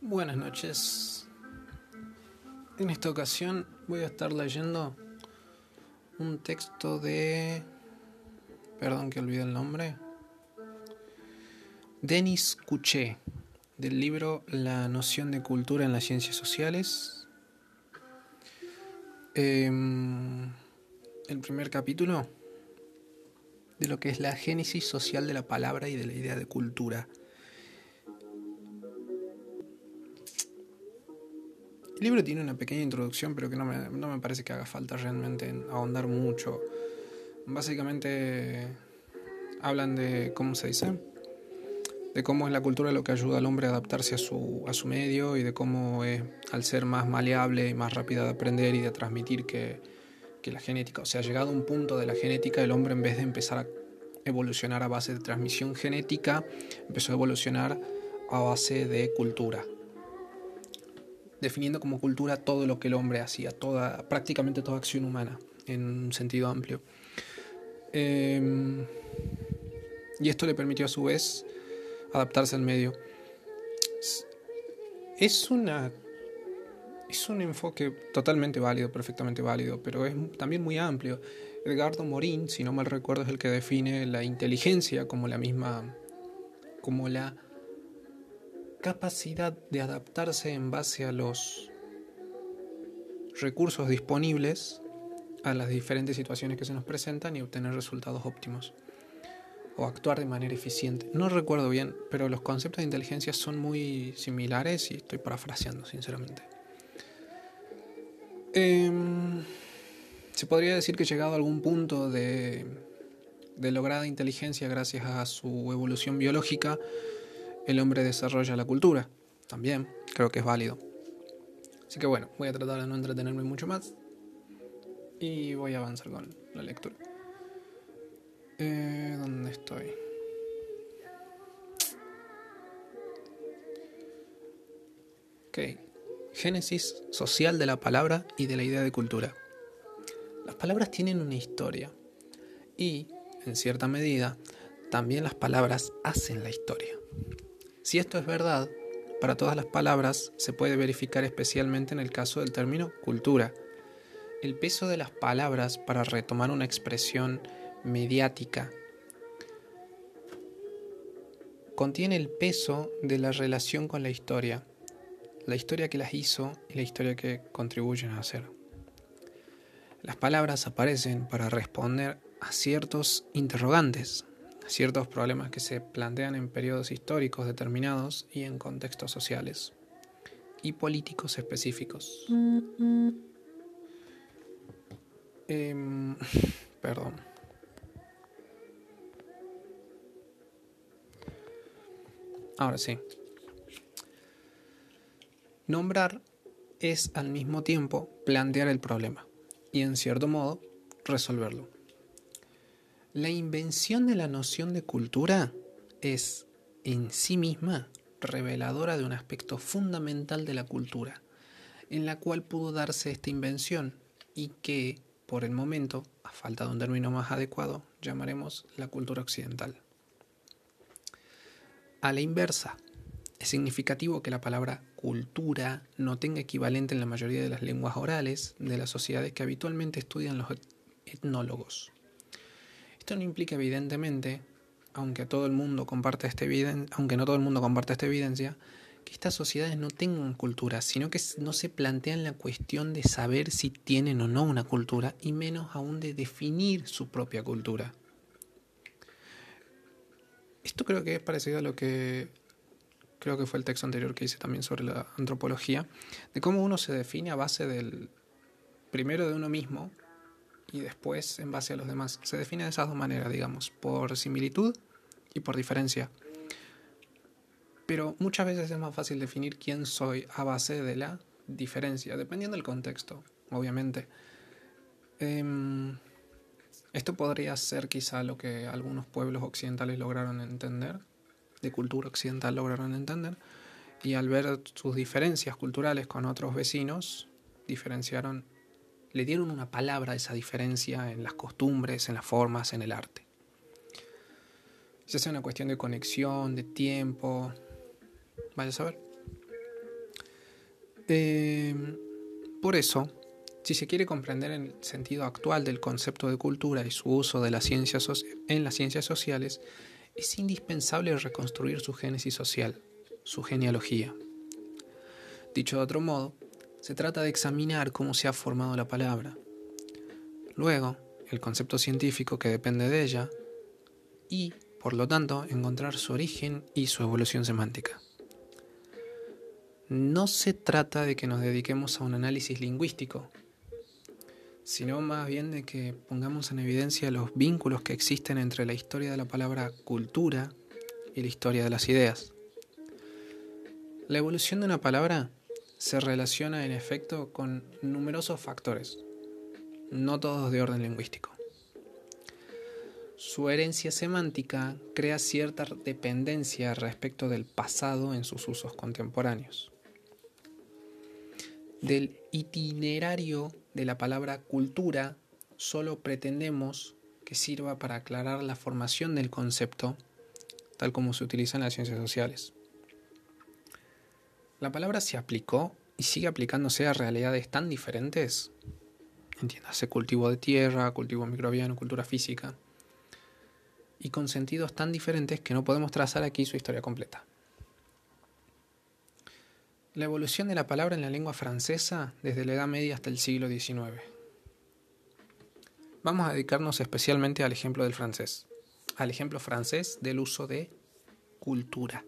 Buenas noches. En esta ocasión voy a estar leyendo un texto de... Perdón que olvidé el nombre. Denis Couché, del libro La noción de cultura en las ciencias sociales. Em, el primer capítulo de lo que es la génesis social de la palabra y de la idea de cultura. El libro tiene una pequeña introducción, pero que no me, no me parece que haga falta realmente ahondar mucho. Básicamente hablan de, ¿cómo se dice? De cómo es la cultura lo que ayuda al hombre a adaptarse a su, a su medio y de cómo es, al ser más maleable y más rápida de aprender y de transmitir que, que la genética, o sea, llegado a un punto de la genética, el hombre en vez de empezar a evolucionar a base de transmisión genética, empezó a evolucionar a base de cultura definiendo como cultura todo lo que el hombre hacía, toda, prácticamente toda acción humana, en un sentido amplio. Em, y esto le permitió a su vez adaptarse al medio. Es una es un enfoque totalmente válido, perfectamente válido, pero es también muy amplio. Edgardo Morin, si no mal recuerdo, es el que define la inteligencia como la misma como la capacidad de adaptarse en base a los recursos disponibles a las diferentes situaciones que se nos presentan y obtener resultados óptimos o actuar de manera eficiente. No recuerdo bien, pero los conceptos de inteligencia son muy similares y estoy parafraseando, sinceramente. Em, se podría decir que llegado a algún punto de, de lograda inteligencia gracias a su evolución biológica, el hombre desarrolla la cultura. También creo que es válido. Así que bueno, voy a tratar de no entretenerme mucho más y voy a avanzar con la lectura. Eh, ¿Dónde estoy? Ok. Génesis social de la palabra y de la idea de cultura. Las palabras tienen una historia y, en cierta medida, también las palabras hacen la historia. Si esto es verdad, para todas las palabras se puede verificar especialmente en el caso del término cultura. El peso de las palabras para retomar una expresión mediática contiene el peso de la relación con la historia, la historia que las hizo y la historia que contribuyen a hacer. Las palabras aparecen para responder a ciertos interrogantes, ciertos problemas que se plantean en periodos históricos determinados y en contextos sociales y políticos específicos. Em, perdón. Ahora sí. Nombrar es al mismo tiempo plantear el problema y en cierto modo resolverlo. La invención de la noción de cultura es en sí misma reveladora de un aspecto fundamental de la cultura, en la cual pudo darse esta invención y que, por el momento, a falta de un término más adecuado, llamaremos la cultura occidental. A la inversa, es significativo que la palabra cultura no tenga equivalente en la mayoría de las lenguas orales de las sociedades que habitualmente estudian los etnólogos. Esto no implica evidentemente, aunque todo el mundo comparte esta evidencia, aunque no todo el mundo comparte esta evidencia, que estas sociedades no tengan cultura, sino que no se plantean la cuestión de saber si tienen o no una cultura y menos aún de definir su propia cultura. Esto creo que es parecido a lo que creo que fue el texto anterior que hice también sobre la antropología, de cómo uno se define a base del primero de uno mismo y después en base a los demás. Se define de esas dos maneras, digamos, por similitud y por diferencia. Pero muchas veces es más fácil definir quién soy a base de la diferencia, dependiendo del contexto, obviamente. Em, esto podría ser quizá lo que algunos pueblos occidentales lograron entender, de cultura occidental lograron entender, y al ver sus diferencias culturales con otros vecinos, diferenciaron le dieron una palabra a esa diferencia en las costumbres, en las formas, en el arte. Ya sea una cuestión de conexión, de tiempo, vaya a saber. Eh, por eso, si se quiere comprender el sentido actual del concepto de cultura y su uso en las ciencias sociales, es indispensable reconstruir su génesis social, su genealogía. Dicho de otro modo, se trata de examinar cómo se ha formado la palabra. Luego, el concepto científico que depende de ella y, por lo tanto, encontrar su origen y su evolución semántica. No se trata de que nos dediquemos a un análisis lingüístico, sino más bien de que pongamos en evidencia los vínculos que existen entre la historia de la palabra cultura y la historia de las ideas. La evolución de una palabra se relaciona en efecto con numerosos factores, no todos de orden lingüístico. Su herencia semántica crea cierta dependencia respecto del pasado en sus usos contemporáneos. Del itinerario de la palabra cultura solo pretendemos que sirva para aclarar la formación del concepto tal como se utiliza en las ciencias sociales. La palabra se aplicó y sigue aplicándose a realidades tan diferentes. Entiéndase cultivo de tierra, cultivo microbiano, cultura física. Y con sentidos tan diferentes que no podemos trazar aquí su historia completa. La evolución de la palabra en la lengua francesa desde la Edad Media hasta el siglo XIX. Vamos a dedicarnos especialmente al ejemplo del francés, al ejemplo francés del uso de cultura,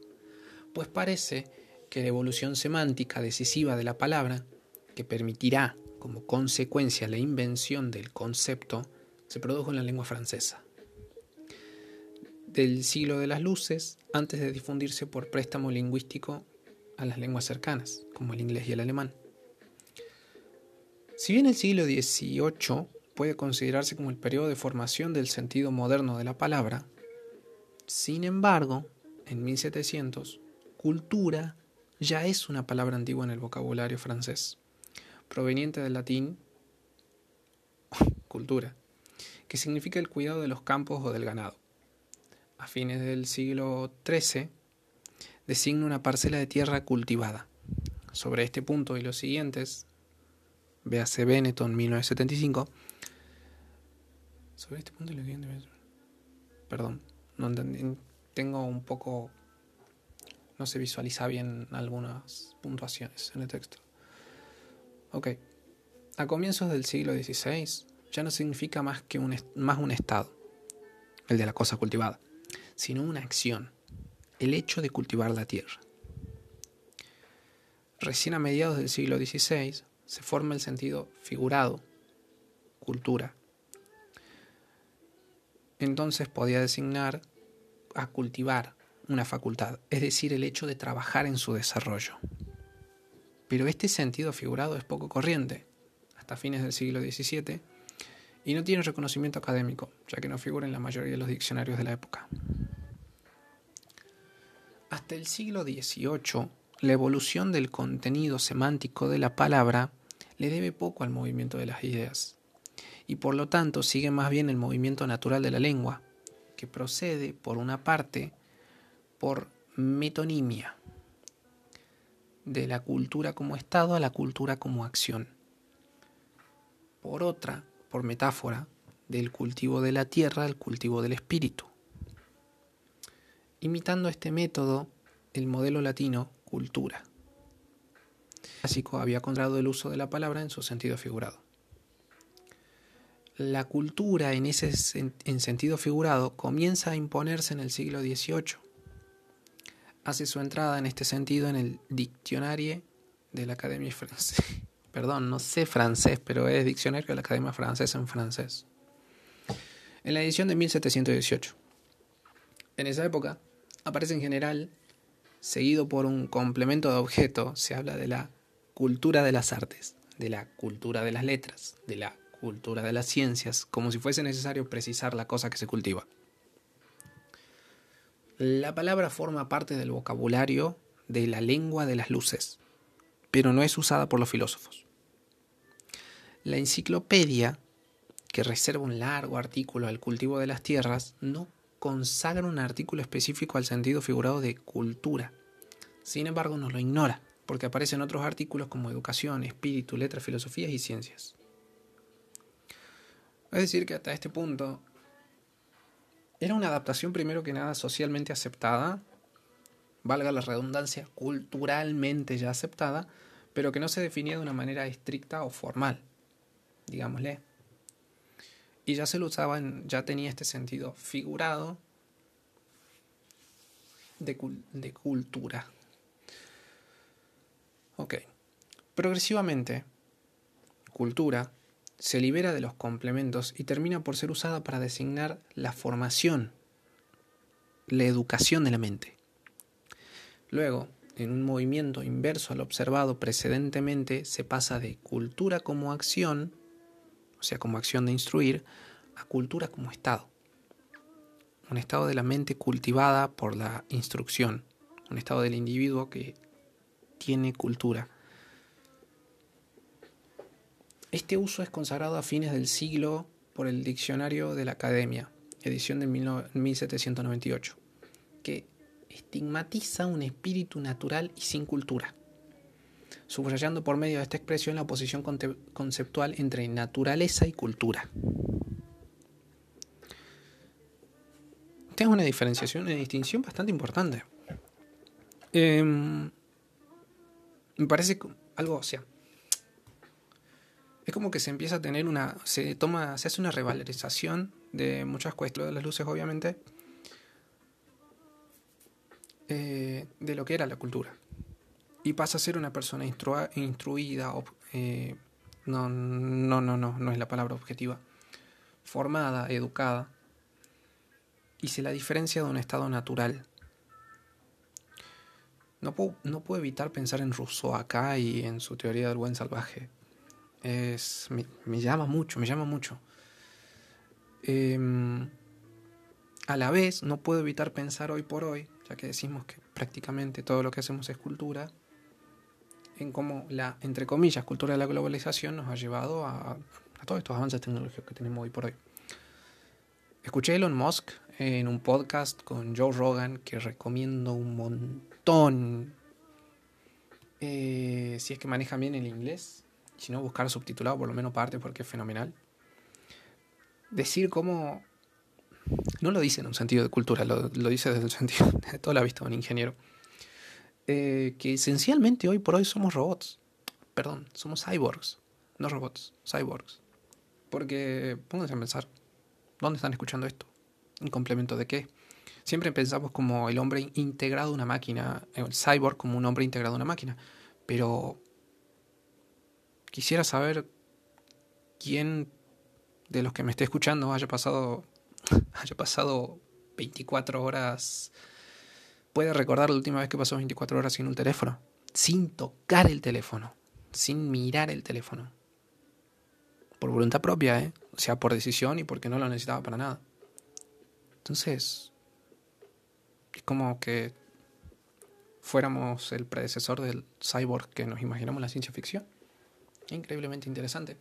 pues parece que la evolución semántica decisiva de la palabra, que permitirá como consecuencia la invención del concepto, se produjo en la lengua francesa. Del siglo de las luces, antes de difundirse por préstamo lingüístico a las lenguas cercanas, como el inglés y el alemán. Si bien el siglo XVIII puede considerarse como el periodo de formación del sentido moderno de la palabra, sin embargo, en 1700, cultura ya es una palabra antigua en el vocabulario francés, proveniente del latín cultura, que significa el cuidado de los campos o del ganado. A fines del siglo XIII, designa una parcela de tierra cultivada. Sobre este punto y los siguientes, véase Benetton 1975, sobre este punto y los siguientes, perdón, no entendí, tengo un poco no se visualiza bien algunas puntuaciones en el texto. Ok. A comienzos del siglo XVI ya no significa más que un, más un estado, el de la cosa cultivada, sino una acción, el hecho de cultivar la tierra. Recién a mediados del siglo XVI se forma el sentido figurado, cultura. Entonces podía designar a cultivar, una facultad, es decir, el hecho de trabajar en su desarrollo. Pero este sentido figurado es poco corriente, hasta fines del siglo XVII, y no tiene reconocimiento académico, ya que no figura en la mayoría de los diccionarios de la época. Hasta el siglo XVIII, la evolución del contenido semántico de la palabra le debe poco al movimiento de las ideas, y por lo tanto sigue más bien el movimiento natural de la lengua, que procede, por una parte, por metonimia, de la cultura como estado a la cultura como acción. Por otra, por metáfora, del cultivo de la tierra al cultivo del espíritu. Imitando este método, el modelo latino cultura. El clásico había encontrado el uso de la palabra en su sentido figurado. La cultura en ese en sentido figurado comienza a imponerse en el siglo XVIII hace su entrada en este sentido en el diccionario de la Academia Francesa. Perdón, no sé francés, pero es diccionario de la Academia Francesa en francés. En la edición de 1718. En esa época aparece en general, seguido por un complemento de objeto, se habla de la cultura de las artes, de la cultura de las letras, de la cultura de las ciencias, como si fuese necesario precisar la cosa que se cultiva. La palabra forma parte del vocabulario de la lengua de las luces, pero no es usada por los filósofos. La enciclopedia, que reserva un largo artículo al cultivo de las tierras, no consagra un artículo específico al sentido figurado de cultura. Sin embargo, no lo ignora, porque aparecen otros artículos como educación, espíritu, letras, filosofías y ciencias. Es decir, que hasta este punto era una adaptación primero que nada socialmente aceptada, valga la redundancia, culturalmente ya aceptada, pero que no se definía de una manera estricta o formal, digámosle. Y ya se lo usaba, ya tenía este sentido figurado de, de cultura. Ok. Progresivamente, cultura se libera de los complementos y termina por ser usada para designar la formación, la educación de la mente. Luego, en un movimiento inverso al observado precedentemente, se pasa de cultura como acción, o sea, como acción de instruir, a cultura como estado. Un estado de la mente cultivada por la instrucción, un estado del individuo que tiene cultura este uso es consagrado a fines del siglo por el Diccionario de la Academia, edición de 1798, que estigmatiza un espíritu natural y sin cultura, subrayando por medio de esta expresión la oposición conceptual entre naturaleza y cultura. Esta es una diferenciación, una distinción bastante importante. Em, me parece algo, o sea, es como que se empieza a tener una, se toma, se hace una revalorización de muchas cuestiones de las luces, obviamente, eh, de lo que era la cultura. Y pasa a ser una persona instruida, eh, no, no, no, no, no es la palabra objetiva, formada, educada, y se la diferencia de un estado natural. No puedo, no puedo evitar pensar en Rousseau acá y en su teoría del buen salvaje me, llama mucho, me llama mucho. Em, a la vez, no puedo evitar pensar hoy por hoy, ya que decimos que prácticamente todo lo que hacemos es cultura, en cómo la, entre comillas, cultura de la globalización nos ha llevado a, a todos estos avances tecnológicos que tenemos hoy por hoy. Escuché a Elon Musk en un podcast con Joe Rogan que recomiendo un montón. Eh, si es que manejan bien el inglés, si no buscar subtitulado por lo menos parte porque es fenomenal. Decir cómo... No lo dice en un sentido de cultura, lo, dice desde el sentido de toda la vista de un ingeniero. Eh, que esencialmente hoy por hoy somos robots. Perdón, somos cyborgs. No robots, cyborgs. Porque pónganse a pensar, ¿dónde están escuchando esto? ¿Un complemento de qué? Siempre pensamos como el hombre integrado a una máquina, el cyborg como un hombre integrado a una máquina. Pero quisiera saber quién de los que me esté escuchando haya pasado haya pasado 24 horas puede recordar la última vez que pasó 24 horas sin un teléfono, sin tocar el teléfono, sin mirar el teléfono. Por voluntad propia, ¿eh? O sea, por decisión y porque no lo necesitaba para nada. Entonces, es como que fuéramos el predecesor del cyborg que nos imaginamos en la ciencia ficción increíblemente interesante.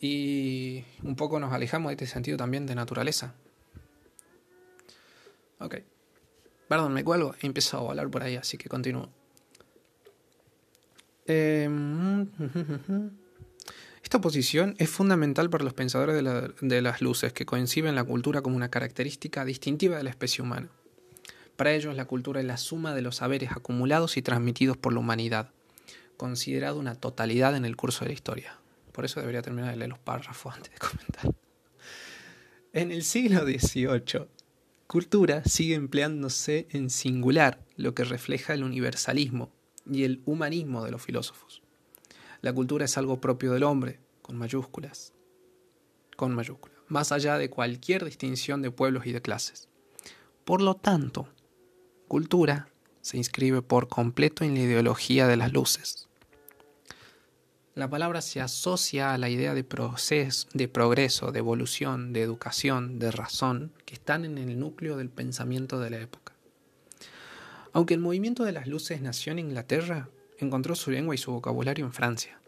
Y un poco nos alejamos de este sentido también de naturaleza. Ok. Perdón, me cuelgo. He empezado a hablar por ahí, así que continúo. Em, esta posición es fundamental para los pensadores de, las luces, que coinciden la cultura como una característica distintiva de la especie humana. Para ellos, la cultura es la suma de los saberes acumulados y transmitidos por la humanidad, considerado una totalidad en el curso de la historia. Por eso debería terminar de leer los párrafos antes de comentar. En el siglo XVIII, cultura sigue empleándose en singular, lo que refleja el universalismo y el humanismo de los filósofos. La cultura es algo propio del hombre, con mayúsculas, con mayúsculas, más allá de cualquier distinción de pueblos y de clases. Por lo tanto, cultura se inscribe por completo en la ideología de las luces. La palabra se asocia a la idea de proceso, de progreso, de evolución, de educación, de razón, que están en el núcleo del pensamiento de la época. Aunque el movimiento de las luces nació en Inglaterra, encontró su lengua y su vocabulario en Francia,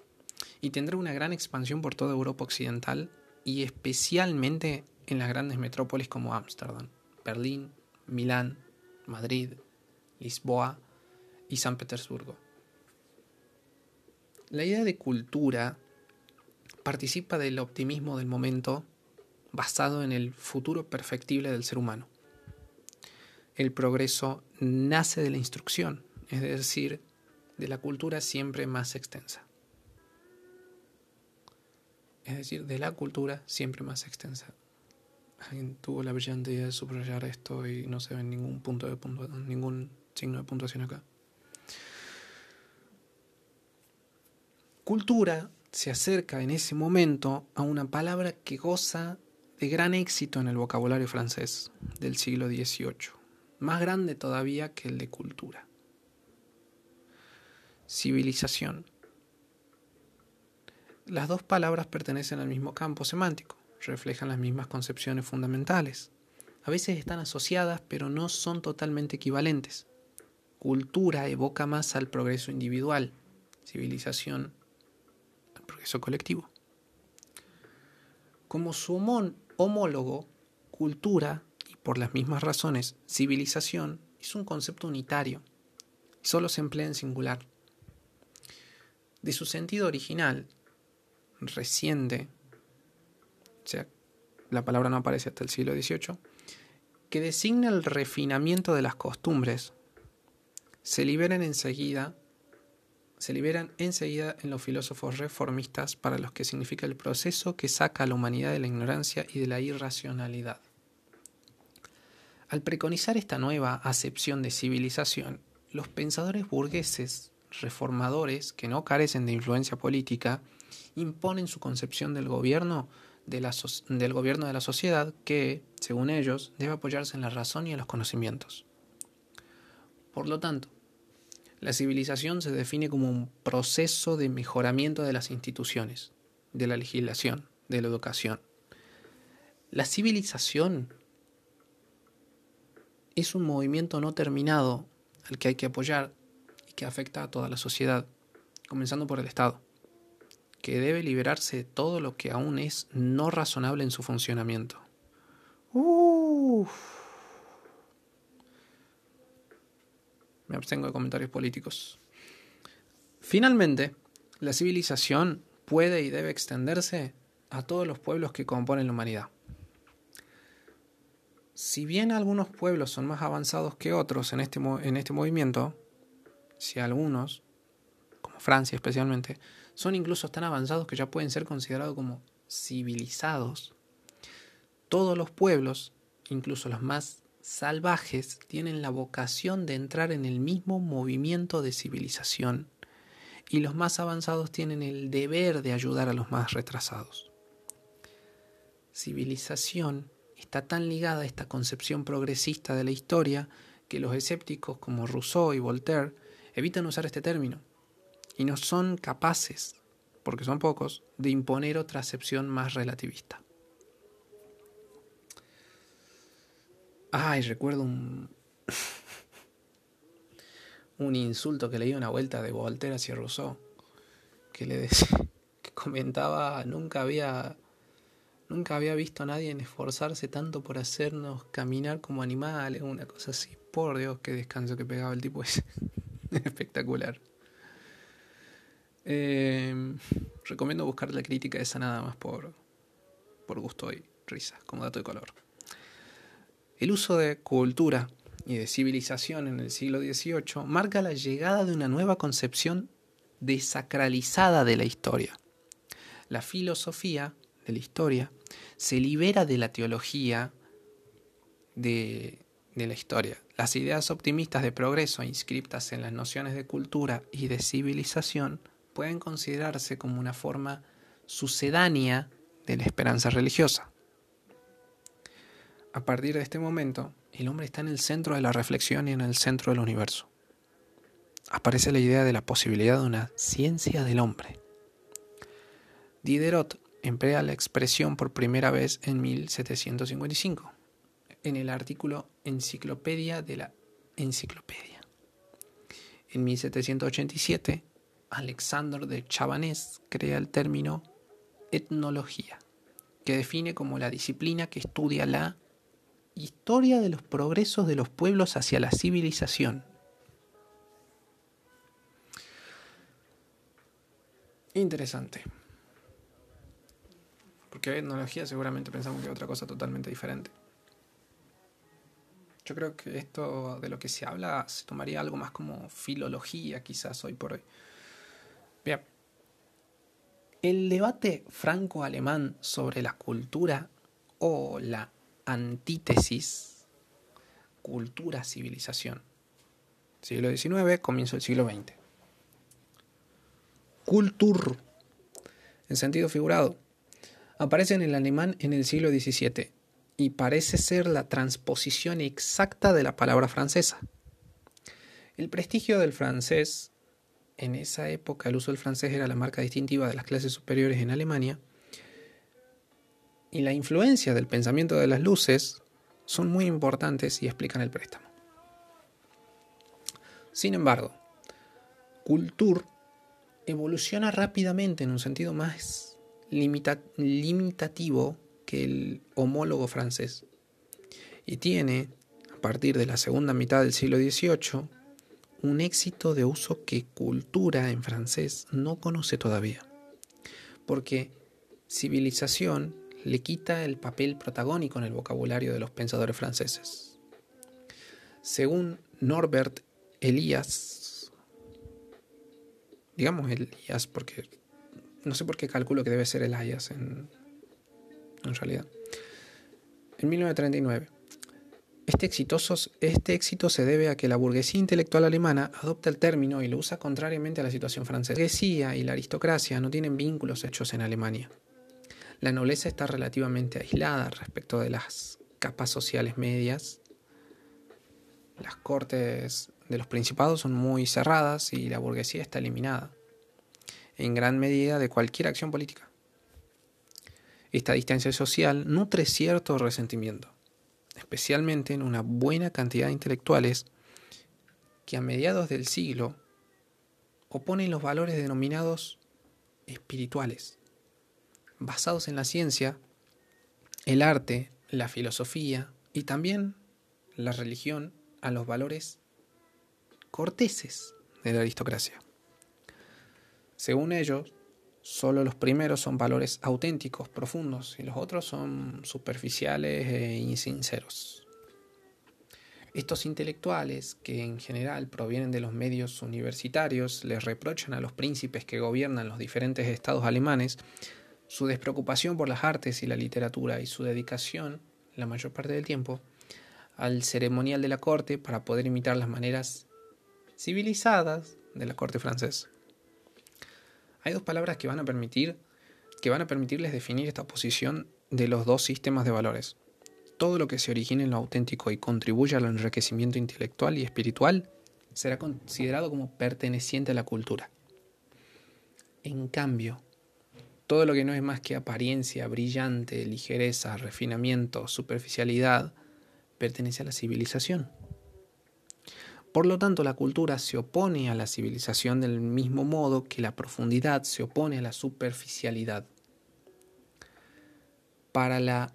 y tendrá una gran expansión por toda Europa occidental y especialmente en las grandes metrópolis como Ámsterdam, Berlín, Milán, Madrid, Lisboa y San Petersburgo. La idea de cultura participa del optimismo del momento basado en el futuro perfectible del ser humano. El progreso nace de la instrucción, es decir, de la cultura siempre más extensa. Es decir, de la cultura siempre más extensa. Alguien tuvo la brillante idea de subrayar esto y no se ve ningún punto de punto, ningún signo de puntuación acá. Cultura se acerca en ese momento a una palabra que goza de gran éxito en el vocabulario francés del siglo XVIII, más grande todavía que el de cultura. Civilización. Las dos palabras pertenecen al mismo campo semántico, reflejan las mismas concepciones fundamentales. A veces están asociadas, pero no son totalmente equivalentes. Cultura evoca más al progreso individual, civilización progreso colectivo. Como su homólogo, cultura, y por las mismas razones, civilización, es un concepto unitario y solo se emplea en singular. De su sentido original, reciente, o sea, la palabra no aparece hasta el siglo XVIII, que designa el refinamiento de las costumbres, se liberan enseguida se liberan enseguida en los filósofos reformistas para los que significa el proceso que saca a la humanidad de la ignorancia y de la irracionalidad. Al preconizar esta nueva acepción de civilización, los pensadores burgueses reformadores que no carecen de influencia política imponen su concepción del gobierno de la del gobierno de la sociedad que, según ellos, debe apoyarse en la razón y en los conocimientos. Por lo tanto, la civilización se define como un proceso de mejoramiento de las instituciones, de la legislación, de la educación. La civilización es un movimiento no terminado al que hay que apoyar y que afecta a toda la sociedad, comenzando por el Estado, que debe liberarse de todo lo que aún es no razonable en su funcionamiento. Me abstengo de comentarios políticos. Finalmente, la civilización puede y debe extenderse a todos los pueblos que componen la humanidad. Si bien algunos pueblos son más avanzados que otros en este, en este movimiento, si algunos, como Francia especialmente, son incluso tan avanzados que ya pueden ser considerados como civilizados, todos los pueblos, incluso los más salvajes tienen la vocación de entrar en el mismo movimiento de civilización y los más avanzados tienen el deber de ayudar a los más retrasados. Civilización está tan ligada a esta concepción progresista de la historia que los escépticos como Rousseau y Voltaire evitan usar este término y no son capaces, porque son pocos, de imponer otra acepción más relativista. Ay, recuerdo un. un insulto que leí una vuelta de Voltaire hacia Rousseau. Que le decía. que comentaba. Nunca había. Nunca había visto a nadie esforzarse tanto por hacernos caminar como animales, una cosa así. Por Dios, qué descanso que pegaba el tipo ese. Espectacular. Em, recomiendo buscar la crítica esa nada más por, por gusto y risa, como dato de color. El uso de cultura y de civilización en el siglo XVIII marca la llegada de una nueva concepción desacralizada de la historia. La filosofía de la historia se libera de la teología de, de la historia. Las ideas optimistas de progreso inscriptas en las nociones de cultura y de civilización pueden considerarse como una forma sucedánea de la esperanza religiosa. A partir de este momento, el hombre está en el centro de la reflexión y en el centro del universo. Aparece la idea de la posibilidad de una ciencia del hombre. Diderot emplea la expresión por primera vez en 1755, en el artículo Enciclopedia de la Enciclopedia. En 1787, Alexandre de Chabanés crea el término etnología, que define como la disciplina que estudia la Historia de los progresos de los pueblos hacia la civilización. Interesante. Porque etnología seguramente pensamos que es otra cosa totalmente diferente. Yo creo que esto de lo que se habla se tomaría algo más como filología quizás hoy por hoy. Bien. El debate franco-alemán sobre la cultura o la antítesis cultura-civilización. Siglo XIX, comienzo del siglo XX. Kultur, en sentido figurado, aparece en el alemán en el siglo XVII y parece ser la transposición exacta de la palabra francesa. El prestigio del francés, en esa época el uso del francés era la marca distintiva de las clases superiores en Alemania, y la influencia del pensamiento de las luces son muy importantes y explican el préstamo. Sin embargo, Culture evoluciona rápidamente en un sentido más limitativo que el homólogo francés y tiene, a partir de la segunda mitad del siglo XVIII, un éxito de uso que cultura en francés no conoce todavía, porque civilización le quita el papel protagónico en el vocabulario de los pensadores franceses. Según Norbert Elias, digamos Elias porque no sé por qué calculo que debe ser Elias en, en realidad. En 1939. Este, este éxito se debe a que la burguesía intelectual alemana adopta el término y lo usa contrariamente a la situación francesa. La burguesía y la aristocracia no tienen vínculos hechos en Alemania. La nobleza está relativamente aislada respecto de las capas sociales medias. Las cortes de los principados son muy cerradas y la burguesía está eliminada, en gran medida de cualquier acción política. Esta distancia social nutre cierto resentimiento, especialmente en una buena cantidad de intelectuales que a mediados del siglo oponen los valores denominados espirituales, basados en la ciencia, el arte, la filosofía y también la religión a los valores corteses de la aristocracia. Según ellos, Solo los primeros son valores auténticos, profundos, y los otros son superficiales e insinceros. Estos intelectuales, que en general provienen de los medios universitarios, les reprochan a los príncipes que gobiernan los diferentes estados alemanes su despreocupación por las artes y la literatura y su dedicación, la mayor parte del tiempo, al ceremonial de la corte para poder imitar las maneras civilizadas de la corte francesa. Hay dos palabras que van a permitir que van a permitirles definir esta posición de los dos sistemas de valores. Todo lo que se origine en lo auténtico y contribuya al enriquecimiento intelectual y espiritual será considerado como perteneciente a la cultura. En cambio, todo lo que no es más que apariencia brillante, ligereza, refinamiento, superficialidad, pertenece a la civilización. Por lo tanto, la cultura se opone a la civilización del mismo modo que la profundidad se opone a la superficialidad. Para la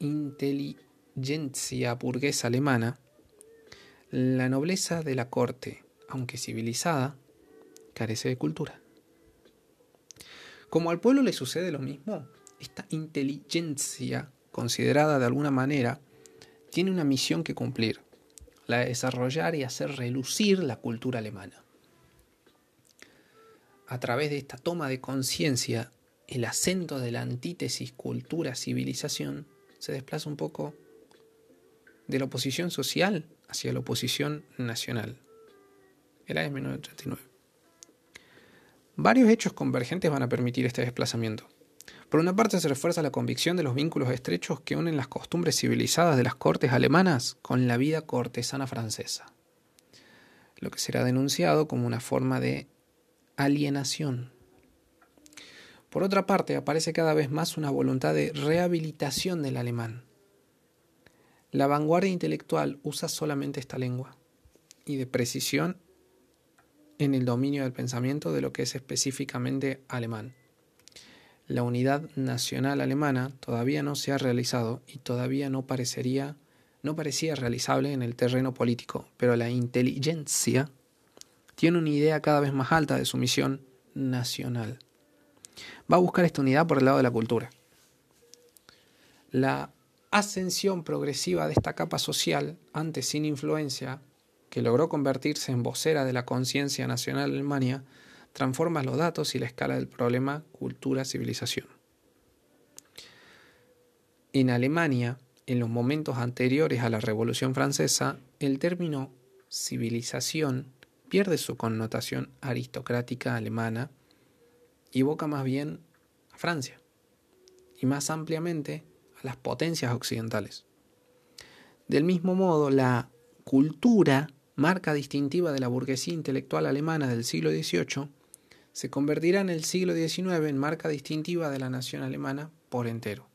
inteligencia burguesa alemana, la nobleza de la corte, aunque civilizada, carece de cultura. Como al pueblo le sucede lo mismo, esta inteligencia, considerada de alguna manera, tiene una misión que cumplir la de desarrollar y hacer relucir la cultura alemana. A través de esta toma de conciencia, el acento de la antítesis cultura-civilización se desplaza un poco de la oposición social hacia la oposición nacional. Era de 1939. Varios hechos convergentes van a permitir este desplazamiento. Por una parte se refuerza la convicción de los vínculos estrechos que unen las costumbres civilizadas de las cortes alemanas con la vida cortesana francesa, lo que será denunciado como una forma de alienación. Por otra parte, aparece cada vez más una voluntad de rehabilitación del alemán. La vanguardia intelectual usa solamente esta lengua y de precisión en el dominio del pensamiento de lo que es específicamente alemán la unidad nacional alemana todavía no se ha realizado y todavía no parecería no parecía realizable en el terreno político, pero la inteligencia tiene una idea cada vez más alta de su misión nacional. Va a buscar esta unidad por el lado de la cultura. La ascensión progresiva de esta capa social, antes sin influencia, que logró convertirse en vocera de la conciencia nacional Alemania, transforma los datos y la escala del problema cultura-civilización. En Alemania, en los momentos anteriores a la Revolución Francesa, el término civilización pierde su connotación aristocrática alemana y evoca más bien a Francia y más ampliamente a las potencias occidentales. Del mismo modo, la cultura, marca distintiva de la burguesía intelectual alemana del siglo XVIII, se convertirá en el siglo XIX en marca distintiva de la nación alemana por entero.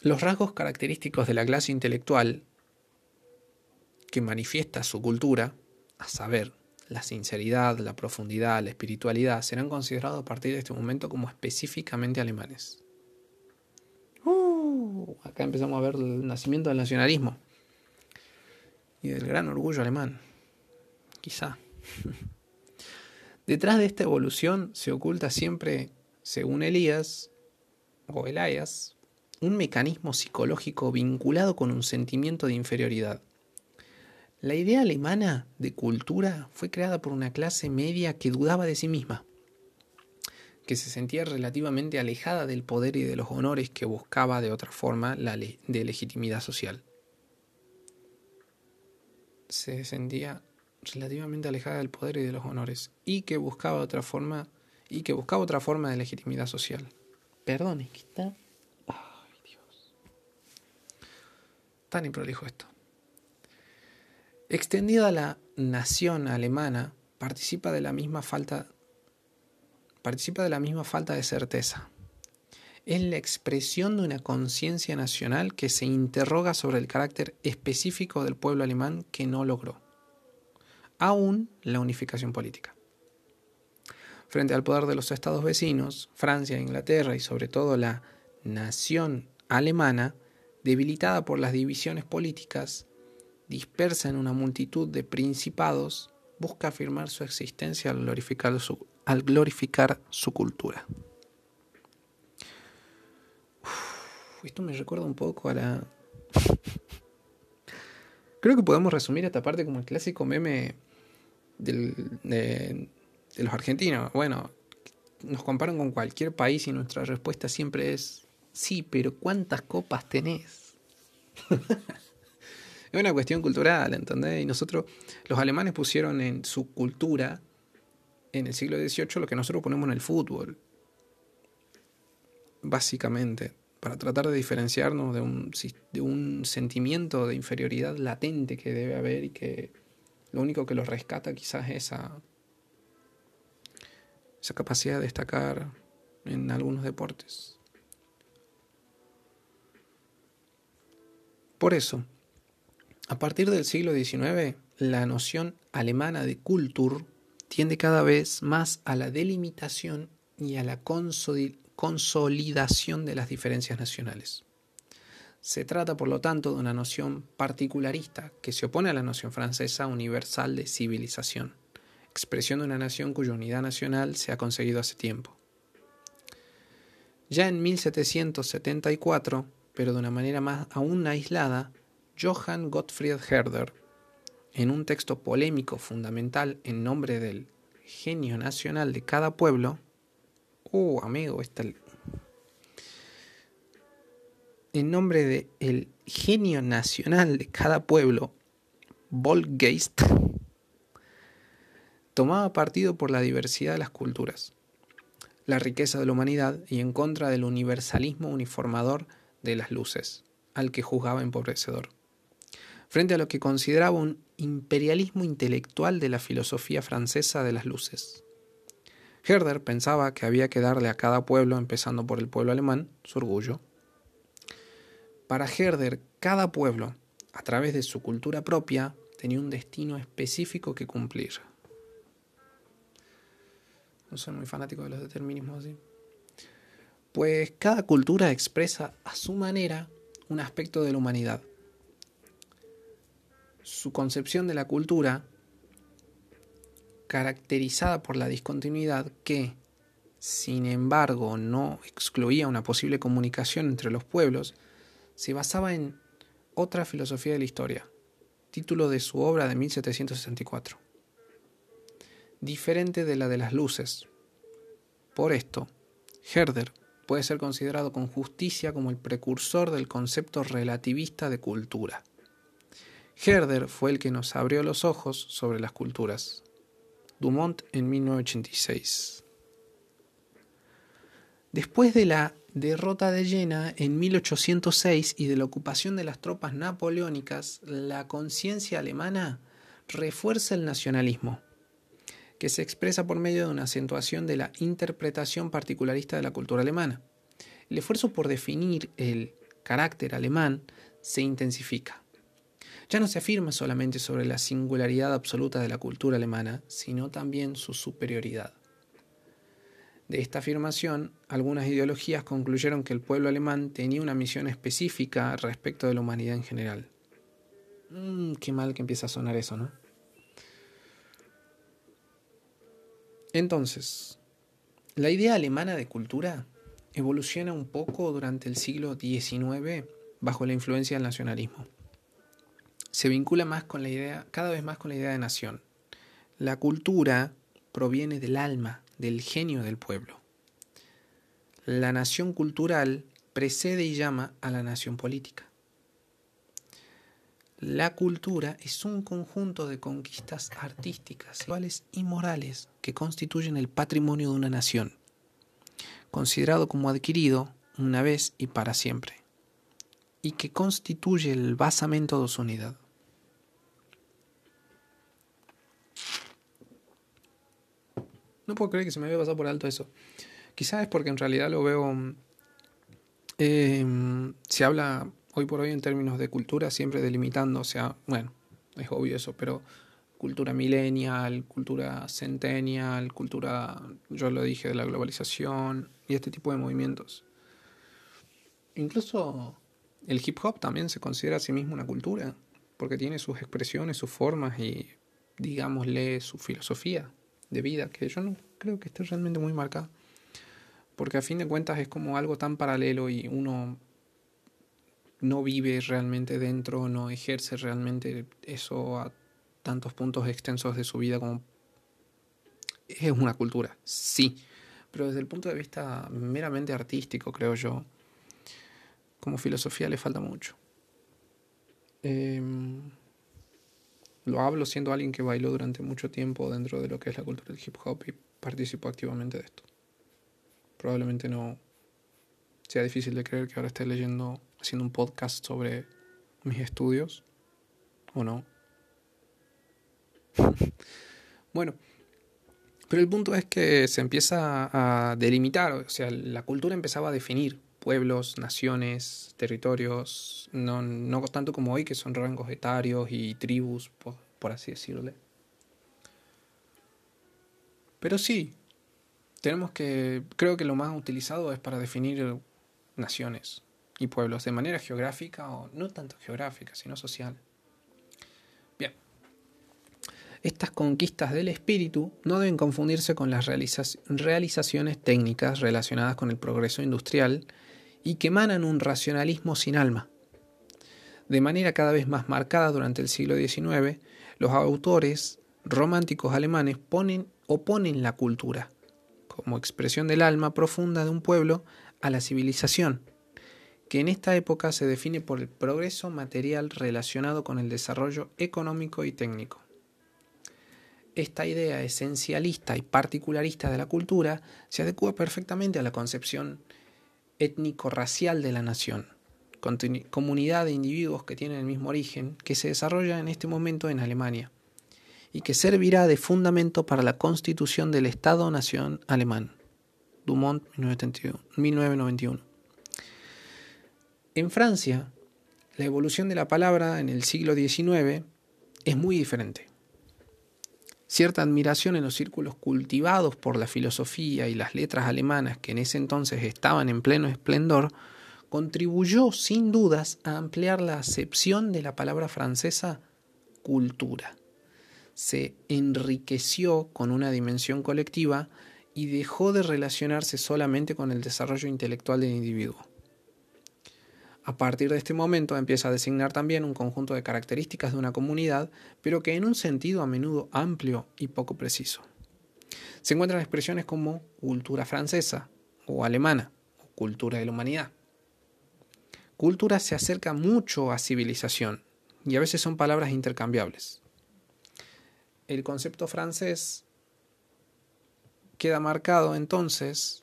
Los rasgos característicos de la clase intelectual que manifiesta su cultura, a saber, la sinceridad, la profundidad, la espiritualidad, serán considerados a partir de este momento como específicamente alemanes. Acá empezamos a ver el nacimiento del nacionalismo y del gran orgullo alemán. Quizá. Detrás de esta evolución se oculta siempre, según Elías o Elias, un mecanismo psicológico vinculado con un sentimiento de inferioridad la idea alemana de cultura fue creada por una clase media que dudaba de sí misma, que se sentía relativamente alejada del poder y de los honores que buscaba de otra forma la de legitimidad social. Se sentía relativamente alejada del poder y de los honores y que buscaba otra forma y que buscaba otra forma de legitimidad social. Perdón, es que está Ay, Dios. Tan improlijo esto. Extendida la nación alemana, participa de la misma falta participa de la misma falta de certeza. Es la expresión de una conciencia nacional que se interroga sobre el carácter específico del pueblo alemán que no logró, aún la unificación política. Frente al poder de los estados vecinos, Francia, Inglaterra y sobre todo la nación alemana, debilitada por las divisiones políticas, dispersa en una multitud de principados, busca afirmar su existencia al glorificar su, al glorificar su cultura. esto me recuerda un poco a la... Creo que podemos resumir esta parte como el clásico meme de, de los argentinos. Bueno, nos comparan con cualquier país y nuestra respuesta siempre es, sí, pero ¿cuántas copas tenés? Es una cuestión cultural, ¿entendés? Y nosotros, los alemanes pusieron en su cultura, en el siglo XVIII, lo que nosotros ponemos en el fútbol. Básicamente, para tratar de diferenciarnos de un, sentimiento de inferioridad latente que debe haber y que lo único que los rescata quizás es esa, esa capacidad de destacar en algunos deportes. Por eso, a partir del siglo XIX, la noción alemana de Kultur tiende cada vez más a la delimitación y a la consolidación de las diferencias nacionales. Se trata, por lo tanto, de una noción particularista que se opone a la noción francesa universal de civilización, expresión de una nación cuya unidad nacional se ha conseguido hace tiempo. Ya en 1774, pero de una manera más aún aislada, Johann Gottfried Herder, en un texto polémico fundamental en nombre del genio nacional de cada pueblo, uh, amigo, está en nombre del el genio nacional de cada pueblo, Volgeist, tomaba partido por la diversidad de las culturas, la riqueza de la humanidad y en contra del universalismo uniformador de las luces, al que juzgaba empobrecedor frente a lo que consideraba un imperialismo intelectual de la filosofía francesa de las luces. Herder pensaba que había que darle a cada pueblo, empezando por el pueblo alemán, su orgullo. Para Herder, cada pueblo, a través de su cultura propia, tenía un destino específico que cumplir. No soy muy fanático de los determinismos así. Pues cada cultura expresa a su manera un aspecto de la humanidad su concepción de la cultura caracterizada por la discontinuidad que, sin embargo, no excluía una posible comunicación entre los pueblos, se basaba en otra filosofía de la historia, título de su obra de 1764, diferente de la de las luces. Por esto, Herder puede ser considerado con justicia como el precursor del concepto relativista de cultura. Herder fue el que nos abrió los ojos sobre las culturas. Dumont en 1986. Después de la derrota de Jena en 1806 y de la ocupación de las tropas napoleónicas, la conciencia alemana refuerza el nacionalismo, que se expresa por medio de una acentuación de la interpretación particularista de la cultura alemana. El esfuerzo por definir el carácter alemán se intensifica. Ya no se afirma solamente sobre la singularidad absoluta de la cultura alemana, sino también su superioridad. De esta afirmación, algunas ideologías concluyeron que el pueblo alemán tenía una misión específica respecto de la humanidad en general. Mm, qué mal que empieza a sonar eso, ¿no? Entonces, la idea alemana de cultura evoluciona un poco durante el siglo XIX bajo la influencia del nacionalismo se vincula más con la idea, cada vez más con la idea de nación. La cultura proviene del alma, del genio del pueblo. La nación cultural precede y llama a la nación política. La cultura es un conjunto de conquistas artísticas, sexuales y morales que constituyen el patrimonio de una nación, considerado como adquirido una vez y para siempre, y que constituye el basamento de su unidad. No puedo creer que se me había pasado por alto eso. Quizás es porque en realidad lo veo... Em, se habla hoy por hoy en términos de cultura, siempre delimitando, o sea, bueno, es obvio eso, pero cultura millennial, cultura centennial, cultura, yo lo dije, de la globalización y este tipo de movimientos. Incluso el hip hop también se considera a sí mismo una cultura, porque tiene sus expresiones, sus formas y, digámosle, su filosofía de vida, que yo no creo que esté realmente muy marcada. Porque a fin de cuentas es como algo tan paralelo y uno no vive realmente dentro, no ejerce realmente eso a tantos puntos extensos de su vida como es una cultura, sí, pero desde el punto de vista meramente artístico, creo yo, como filosofía le falta mucho. Eh, lo hablo siendo alguien que bailó durante mucho tiempo dentro de lo que es la cultura del hip hop y participó activamente de esto. Probablemente no sea difícil de creer que ahora esté leyendo, haciendo un podcast sobre mis estudios, o no. bueno, pero el punto es que se empieza a delimitar, o sea, la cultura empezaba a definir pueblos, naciones, territorios, no, no tanto como hoy que son rangos etarios y tribus, por, por así decirle. Pero sí, tenemos que, creo que lo más utilizado es para definir naciones y pueblos de manera geográfica o no tanto geográfica, sino social. Bien, estas conquistas del espíritu no deben confundirse con las realizaciones técnicas relacionadas con el progreso industrial y que emanan un racionalismo sin alma. De manera cada vez más marcada durante el siglo XIX, los autores románticos alemanes ponen, oponen la cultura, como expresión del alma profunda de un pueblo, a la civilización, que en esta época se define por el progreso material relacionado con el desarrollo económico y técnico. Esta idea esencialista y particularista de la cultura se adecua perfectamente a la concepción étnico-racial de la nación, comunidad de individuos que tienen el mismo origen, que se desarrolla en este momento en Alemania y que servirá de fundamento para la constitución del Estado-Nación alemán. Dumont, 1991. En Francia, la evolución de la palabra en el siglo XIX es muy diferente cierta admiración en los círculos cultivados por la filosofía y las letras alemanas que en ese entonces estaban en pleno esplendor, contribuyó sin dudas a ampliar la acepción de la palabra francesa cultura. Se enriqueció con una dimensión colectiva y dejó de relacionarse solamente con el desarrollo intelectual del individuo. A partir de este momento empieza a designar también un conjunto de características de una comunidad, pero que en un sentido a menudo amplio y poco preciso. Se encuentran expresiones como cultura francesa o alemana, o cultura de la humanidad. Cultura se acerca mucho a civilización y a veces son palabras intercambiables. El concepto francés queda marcado entonces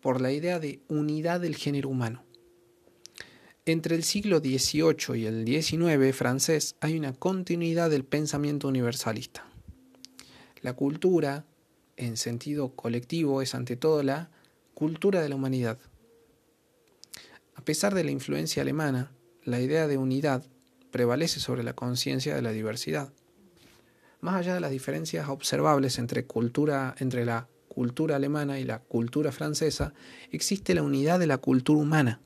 por la idea de unidad del género humano. Entre el siglo XVIII y el XIX francés hay una continuidad del pensamiento universalista. La cultura, en sentido colectivo, es ante todo la cultura de la humanidad. A pesar de la influencia alemana, la idea de unidad prevalece sobre la conciencia de la diversidad. Más allá de las diferencias observables entre, cultura, entre la cultura alemana y la cultura francesa, existe la unidad de la cultura humana.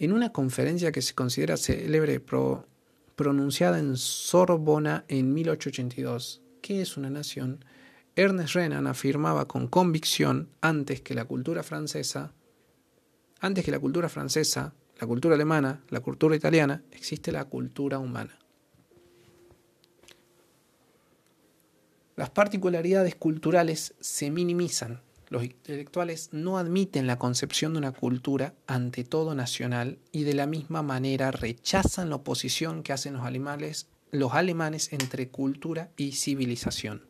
En una conferencia que se considera célebre pronunciada en Sorbona en 1882, ¿qué es una nación? Ernest Renan afirmaba con convicción antes que la cultura francesa, antes que la cultura francesa, la cultura alemana, la cultura italiana, existe la cultura humana. Las particularidades culturales se minimizan. Los intelectuales no admiten la concepción de una cultura ante todo nacional y de la misma manera rechazan la oposición que hacen los alemanes, los alemanes entre cultura y civilización.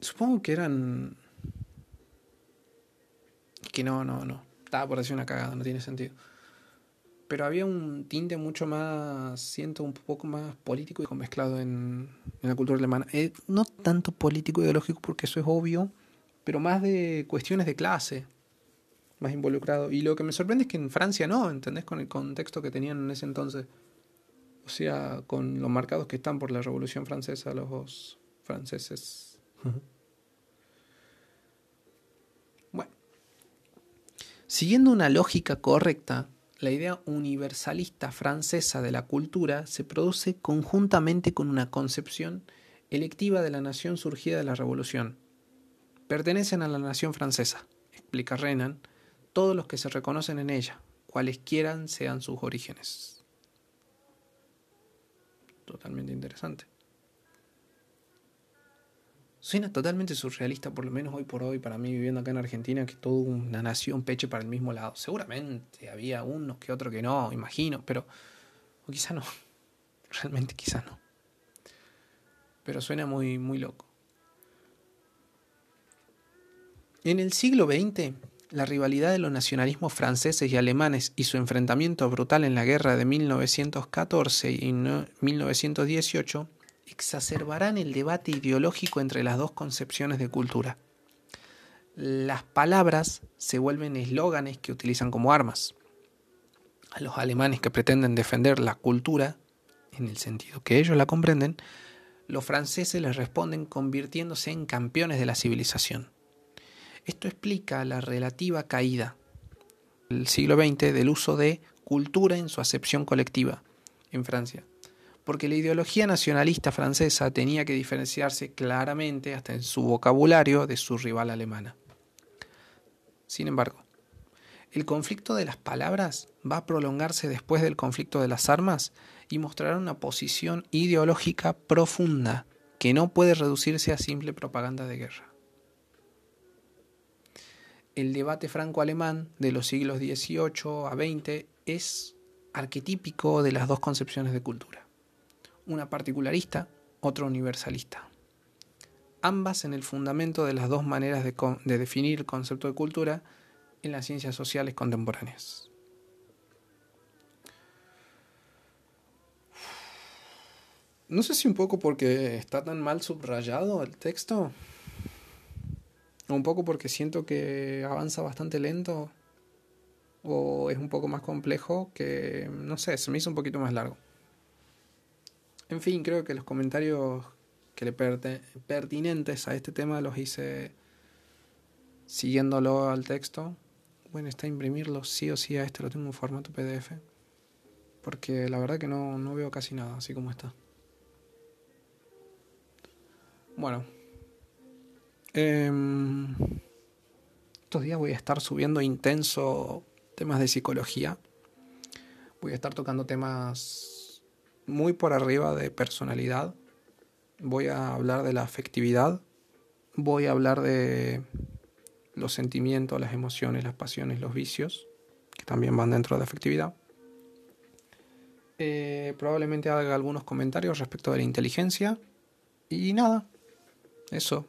Supongo que eran... Que no, no, no. Estaba por decir una cagada, no tiene sentido pero había un tinte mucho más, siento, un poco más político y mezclado en, en la cultura alemana. Eh, no tanto político ideológico, porque eso es obvio, pero más de cuestiones de clase, más involucrado. Y lo que me sorprende es que en Francia no, ¿entendés? Con el contexto que tenían en ese entonces. O sea, con los marcados que están por la Revolución Francesa, los franceses. Bueno. Siguiendo una lógica correcta, la idea universalista francesa de la cultura se produce conjuntamente con una concepción electiva de la nación surgida de la Revolución. Pertenecen a la nación francesa, explica Renan, todos los que se reconocen en ella, cualesquiera sean sus orígenes. Totalmente interesante. Suena totalmente surrealista, por lo menos hoy por hoy, para mí viviendo acá en Argentina, que toda una nación peche para el mismo lado. Seguramente había unos que otro que no, imagino, pero. O quizá no. Realmente quizá no. Pero suena muy, muy loco. En el siglo XX, la rivalidad de los nacionalismos franceses y alemanes y su enfrentamiento brutal en la guerra de 1914 y 1918 exacerbarán el debate ideológico entre las dos concepciones de cultura. Las palabras se vuelven eslóganes que utilizan como armas. A los alemanes que pretenden defender la cultura, en el sentido que ellos la comprenden, los franceses les responden convirtiéndose en campeones de la civilización. Esto explica la relativa caída del siglo XX del uso de cultura en su acepción colectiva en Francia porque la ideología nacionalista francesa tenía que diferenciarse claramente, hasta en su vocabulario, de su rival alemana. Sin embargo, el conflicto de las palabras va a prolongarse después del conflicto de las armas y mostrará una posición ideológica profunda que no puede reducirse a simple propaganda de guerra. El debate franco-alemán de los siglos XVIII a XX es arquetípico de las dos concepciones de cultura una particularista, otra universalista. Ambas en el fundamento de las dos maneras de, de definir el concepto de cultura en las ciencias sociales contemporáneas. No sé si un poco porque está tan mal subrayado el texto, o un poco porque siento que avanza bastante lento, o es un poco más complejo que, no sé, se me hizo un poquito más largo. En fin, creo que los comentarios que le pertinentes a este tema los hice siguiéndolo al texto, bueno, está imprimirlo sí o sí a este, lo tengo en formato PDF. Porque la verdad que no, no veo casi nada, así como está. Bueno. Em, estos días voy a estar subiendo intenso temas de psicología. Voy a estar tocando temas muy por arriba de personalidad. Voy a hablar de la afectividad. Voy a hablar de los sentimientos, las emociones, las pasiones, los vicios, que también van dentro de la afectividad. Eh, probablemente haga algunos comentarios respecto de la inteligencia. Y nada, eso.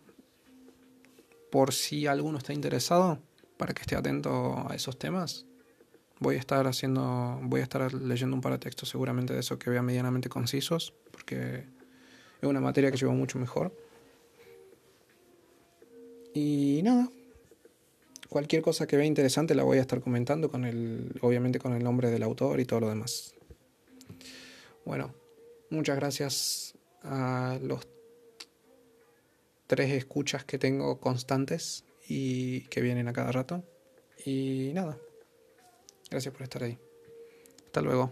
Por si alguno está interesado, para que esté atento a esos temas, voy a estar haciendo, voy a estar leyendo un par de textos seguramente de eso que vea medianamente concisos, porque es una materia que llevo mucho mejor. Y nada, cualquier cosa que vea interesante la voy a estar comentando con el, obviamente con el nombre del autor y todo lo demás. Bueno, muchas gracias a los tres escuchas que tengo constantes y que vienen a cada rato. Y nada, gracias por estar ahí. Hasta luego.